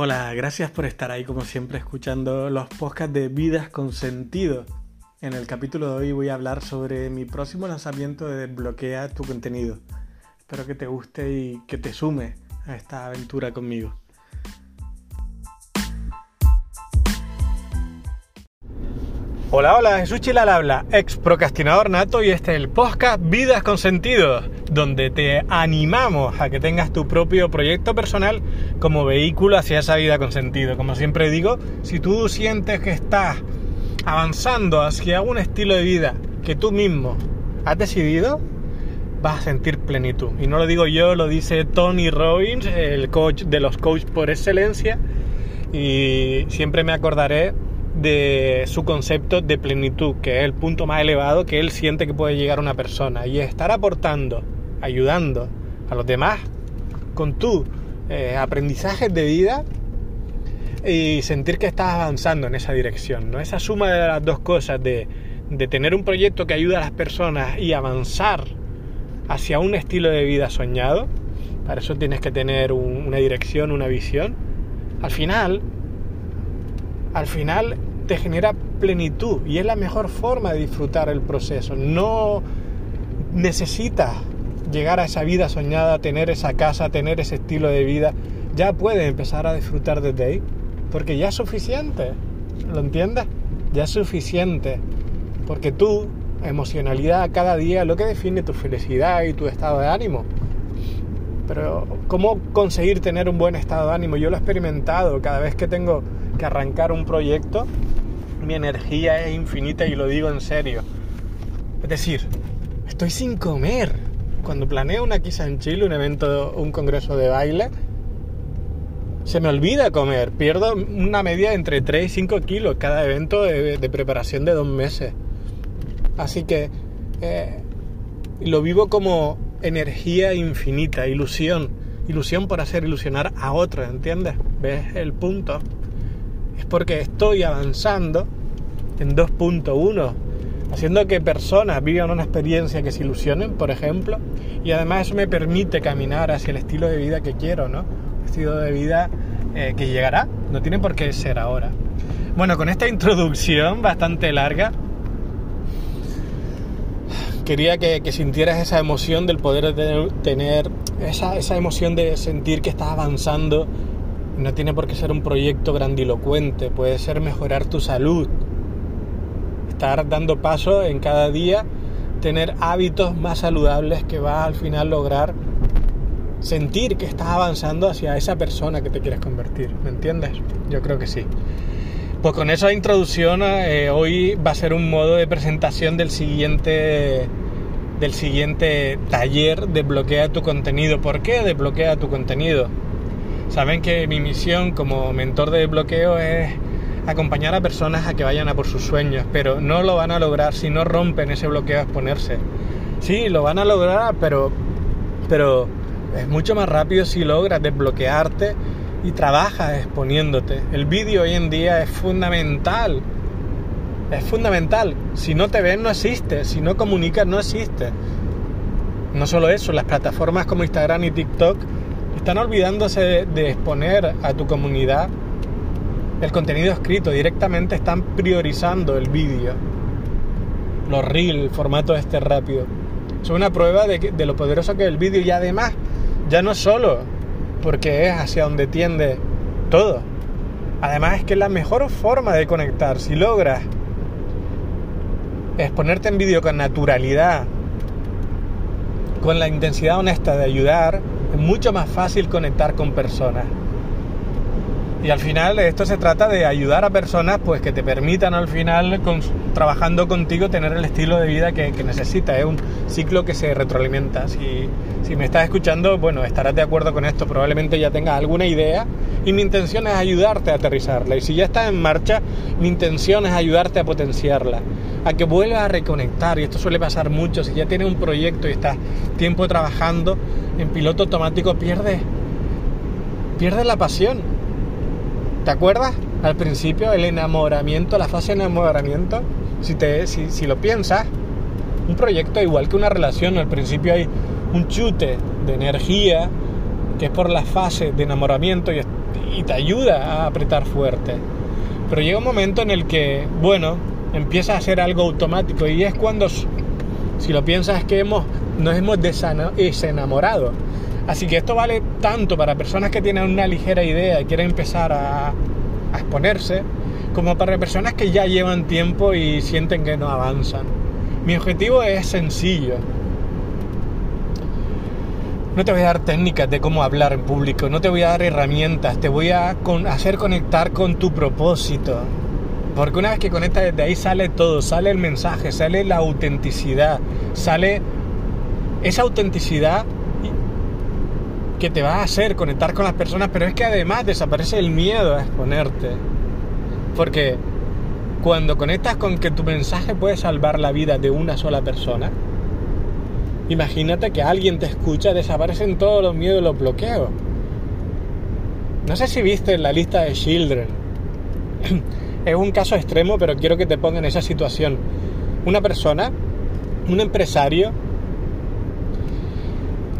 Hola, gracias por estar ahí como siempre escuchando los podcasts de Vidas con Sentido. En el capítulo de hoy voy a hablar sobre mi próximo lanzamiento de Desbloquea tu contenido. Espero que te guste y que te sume a esta aventura conmigo. Hola, hola, Jesús Chilal habla, ex procrastinador nato y este es el podcast Vidas con Sentido, donde te animamos a que tengas tu propio proyecto personal como vehículo hacia esa vida con sentido. Como siempre digo, si tú sientes que estás avanzando hacia un estilo de vida que tú mismo has decidido, vas a sentir plenitud. Y no lo digo yo, lo dice Tony Robbins, el coach de los coaches por excelencia, y siempre me acordaré de su concepto de plenitud, que es el punto más elevado que él siente que puede llegar una persona, y estar aportando, ayudando a los demás con tu eh, aprendizajes de vida y sentir que estás avanzando en esa dirección, ¿no? Esa suma de las dos cosas, de, tener un proyecto que ayuda a las personas y avanzar hacia un estilo de vida soñado, para eso tienes que tener una dirección, una visión, al final, al final te genera plenitud y es la mejor forma de disfrutar el proceso. No necesitas llegar a esa vida soñada, tener esa casa, tener ese estilo de vida. Ya puedes empezar a disfrutar desde ahí, porque ya es suficiente. ¿Lo entiendes? Ya es suficiente. Porque tu emocionalidad cada día lo que define tu felicidad y tu estado de ánimo. Pero ¿cómo conseguir tener un buen estado de ánimo? Yo lo he experimentado cada vez que tengo que arrancar un proyecto mi energía es infinita y lo digo en serio. Es decir, estoy sin comer. Cuando planeo una quizá en Chile, un evento, un congreso de baile, se me olvida comer. Pierdo una media entre 3 y 5 kilos cada evento de, preparación de dos meses. Así que eh, lo vivo como energía infinita, ilusión. Ilusión por hacer ilusionar a otros, ¿entiendes? ¿Ves el punto? Es porque estoy avanzando en 2.1, haciendo que personas vivan una experiencia que se ilusionen, por ejemplo, y además eso me permite caminar hacia el estilo de vida que quiero, ¿no? estilo de vida eh, que llegará, no tiene por qué ser ahora. Bueno, con esta introducción bastante larga, quería que, sintieras esa emoción del poder de tener, esa, esa emoción de sentir que estás avanzando. No tiene por qué ser un proyecto grandilocuente, puede ser mejorar tu salud, estar dando paso en cada día, tener hábitos más saludables que vas al final lograr sentir que estás avanzando hacia esa persona que te quieres convertir. ¿Me entiendes? Yo creo que sí. Pues con esa introducción, eh, hoy va a ser un modo de presentación del siguiente del siguiente taller de bloquea tu contenido. ¿Por qué desbloquea tu contenido? Saben que mi misión como mentor de bloqueo es acompañar a personas a que vayan a por sus sueños, pero no lo van a lograr si no rompen ese bloqueo a exponerse. Sí, lo van a lograr, pero, pero es mucho más rápido si logras desbloquearte y trabajas exponiéndote. El vídeo hoy en día es fundamental. Es fundamental. Si no te ven, no existe. Si no comunicas, no existe. No solo eso, las plataformas como Instagram y TikTok están olvidándose de exponer a tu comunidad el contenido escrito, directamente están priorizando el vídeo, los reels, el formato este rápido. Es una prueba de, lo poderoso que es el vídeo y además ya no solo porque es hacia donde tiende todo. Además es que es la mejor forma de conectar. Si logras exponerte en vídeo con naturalidad, con la intensidad honesta de ayudar, es mucho más fácil conectar con personas. Y al final esto se trata de ayudar a personas pues que te permitan al final trabajando contigo tener el estilo de vida que, necesitas. Es un ciclo que se retroalimenta. Si, si me estás escuchando, bueno, estarás de acuerdo con esto. Probablemente ya tengas alguna idea y mi intención es ayudarte a aterrizarla. Y si ya está en marcha, mi intención es ayudarte a potenciarla. A que vuelvas a reconectar. Y esto suele pasar mucho. Si ya tienes un proyecto y estás tiempo trabajando en piloto automático, pierdes, pierdes la pasión ¿Te acuerdas? Al principio, el enamoramiento, la fase de enamoramiento, si, te, si, lo piensas, un proyecto igual que una relación, al principio hay un chute de energía, que es por la fase de enamoramiento y, te ayuda a apretar fuerte. Pero llega un momento en el que, bueno, empieza a ser algo automático y es cuando, si lo piensas, que hemos, nos hemos desenamorado. Así que esto vale tanto para personas que tienen una ligera idea y quieren empezar a, exponerse, como para personas que ya llevan tiempo y sienten que no avanzan. Mi objetivo es sencillo. No te voy a dar técnicas de cómo hablar en público, no te voy a dar herramientas, te voy a hacer conectar con tu propósito. Porque una vez que conectas desde ahí sale todo, sale el mensaje, sale la autenticidad, sale esa autenticidad que te va a hacer conectar con las personas, pero es que además desaparece el miedo a exponerte. Porque cuando conectas con que tu mensaje puede salvar la vida de una sola persona, imagínate que alguien te escucha, desaparecen todos los miedos y los bloqueos. No sé si viste la lista de Children. es un caso extremo, pero quiero que te ponga en esa situación. Una persona, un empresario,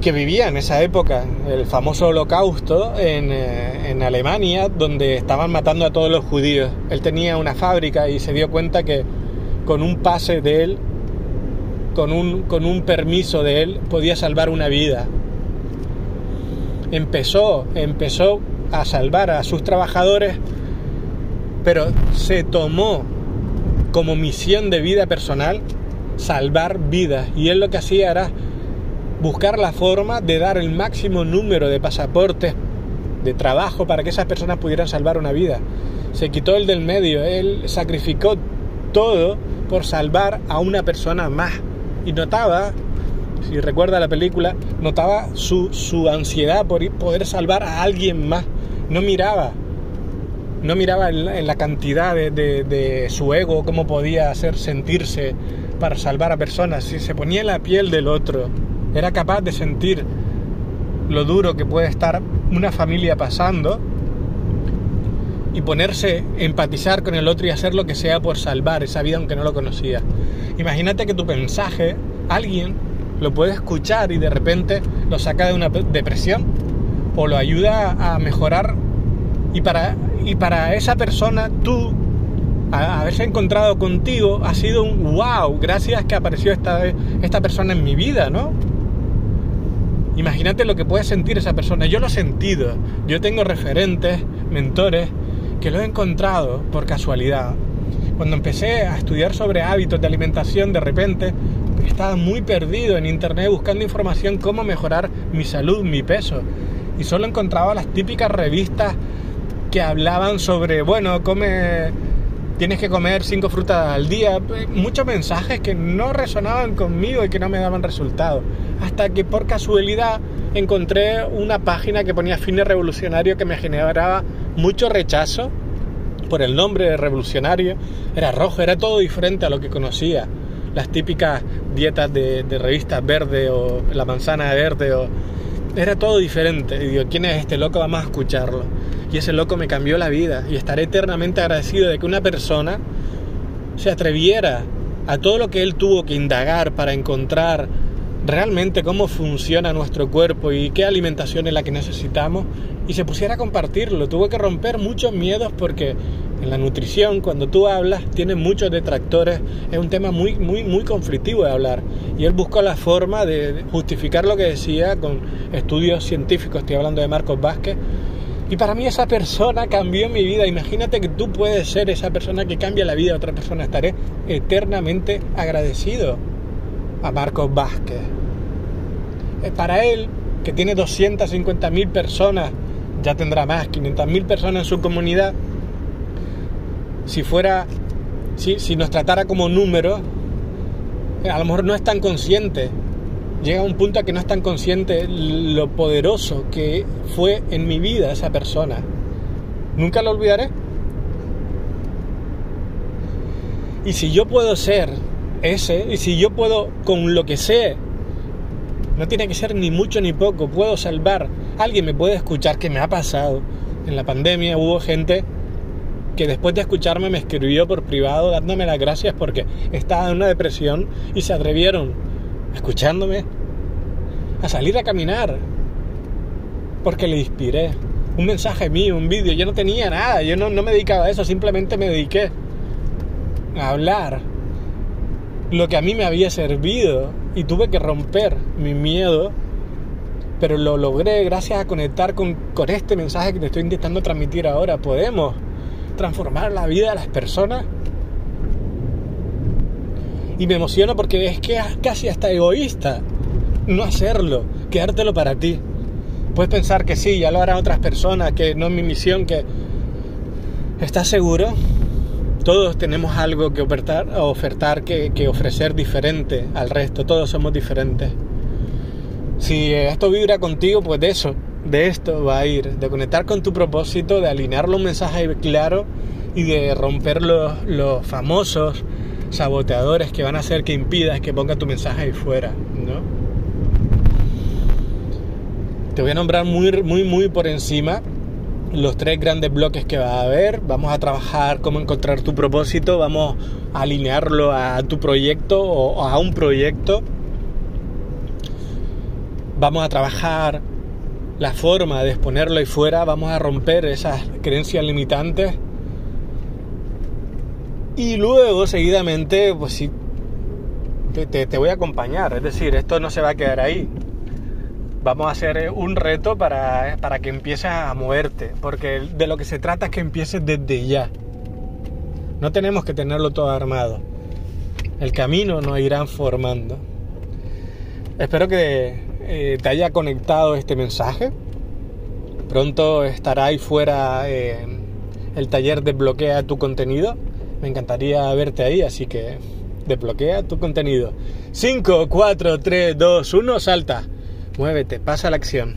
que vivía en esa época, el famoso holocausto en, eh, en, Alemania, donde estaban matando a todos los judíos. Él tenía una fábrica y se dio cuenta que con un pase de él, con un, con un permiso de él, podía salvar una vida. Empezó, empezó a salvar a sus trabajadores, pero se tomó como misión de vida personal salvar vidas. Y él lo que hacía era buscar la forma de dar el máximo número de pasaportes de trabajo para que esas personas pudieran salvar una vida. Se quitó el del medio, él sacrificó todo por salvar a una persona más. Y notaba, si recuerda la película, notaba su, su ansiedad por poder salvar a alguien más. No miraba, no miraba en la cantidad de, de, de su ego, cómo podía hacer sentirse para salvar a personas, si se ponía en la piel del otro era capaz de sentir lo duro que puede estar una familia pasando y ponerse, empatizar con el otro y hacer lo que sea por salvar esa vida aunque no lo conocía. Imagínate que tu mensaje, alguien lo puede escuchar y de repente lo saca de una depresión o lo ayuda a mejorar y para, y para esa persona tú haberse encontrado contigo ha sido un wow, gracias que apareció esta, esta persona en mi vida, ¿no? Imagínate lo que puede sentir esa persona. Yo lo he sentido. Yo tengo referentes, mentores, que lo he encontrado por casualidad. Cuando empecé a estudiar sobre hábitos de alimentación, de repente estaba muy perdido en internet buscando información cómo mejorar mi salud, mi peso. Y solo encontraba las típicas revistas que hablaban sobre, bueno, come tienes que comer cinco frutas al día. Muchos mensajes que no resonaban conmigo y que no me daban resultado. Hasta que por casualidad encontré una página que ponía fines revolucionario que me generaba mucho rechazo por el nombre de revolucionario. Era rojo, era todo diferente a lo que conocía. Las típicas dietas de, de revistas verde o la manzana verde o... Era todo diferente. Y digo, ¿quién es este loco? Vamos a escucharlo y ese loco me cambió la vida y estaré eternamente agradecido de que una persona se atreviera a todo lo que él tuvo que indagar para encontrar realmente cómo funciona nuestro cuerpo y qué alimentación es la que necesitamos y se pusiera a compartirlo. Tuvo que romper muchos miedos porque en la nutrición, cuando tú hablas, tiene muchos detractores, es un tema muy, muy, muy conflictivo de hablar. Y él buscó la forma de justificar lo que decía con estudios científicos, estoy hablando de Marcos Vázquez, y para mí esa persona cambió mi vida. Imagínate que tú puedes ser esa persona que cambia la vida de otra persona. Estaré eternamente agradecido a Marcos Vázquez. Eh, para él, que tiene 250.000 personas, ya tendrá más, 500.000 personas en su comunidad, si fuera, si, si nos tratara como número, eh, a lo mejor no es tan consciente llega a un punto a que no es tan consciente lo poderoso que fue en mi vida esa persona. Nunca lo olvidaré. Y si yo puedo ser ese, y si yo puedo, con lo que sé, no tiene que ser ni mucho ni poco, puedo salvar, alguien me puede escuchar, que me ha pasado. En la pandemia hubo gente que después de escucharme me escribió por privado dándome las gracias porque estaba en una depresión y se atrevieron escuchándome, a salir a caminar. porque le inspiré. Un mensaje mío, un vídeo, yo no tenía nada, yo no, no me dedicaba a eso, simplemente me dediqué a hablar lo que a mí me había servido y tuve que romper mi miedo, pero lo logré gracias a conectar con, con este mensaje que te estoy intentando transmitir ahora. Podemos transformar la vida de las personas. Y me emociona porque es que casi hasta egoísta no hacerlo, quedártelo para ti. Puedes pensar que sí, ya lo harán otras personas, que no es mi misión, que... ¿Estás seguro? Todos tenemos algo que ofertar, que, que ofrecer diferente al resto, todos somos diferentes. Si esto vibra contigo, pues de eso, de esto va a ir, de conectar con tu propósito, de alinearlo un mensaje claro y de romper los, los famosos saboteadores que van a hacer que impidas que ponga tu mensaje ahí fuera, ¿no? Te voy a nombrar muy, muy, muy por encima los tres grandes bloques que va a haber. Vamos a trabajar cómo encontrar tu propósito, vamos a alinearlo a tu proyecto o a un proyecto. Vamos a trabajar la forma de exponerlo ahí fuera, vamos a romper esas creencias limitantes. Y luego, seguidamente, pues sí, te, te, te voy a acompañar. Es decir, esto no se va a quedar ahí vamos a hacer un reto para, para, que empieces a moverte, porque de lo que se trata es que empieces desde ya. No tenemos que tenerlo todo armado. El camino nos irán formando. Espero que eh, te haya conectado este mensaje. Pronto estará ahí fuera eh, el taller Desbloquea tu contenido. Me encantaría verte ahí, así que desbloquea tu contenido. 5, 4, 3, 2, 1, salta. Muévete, pasa la acción.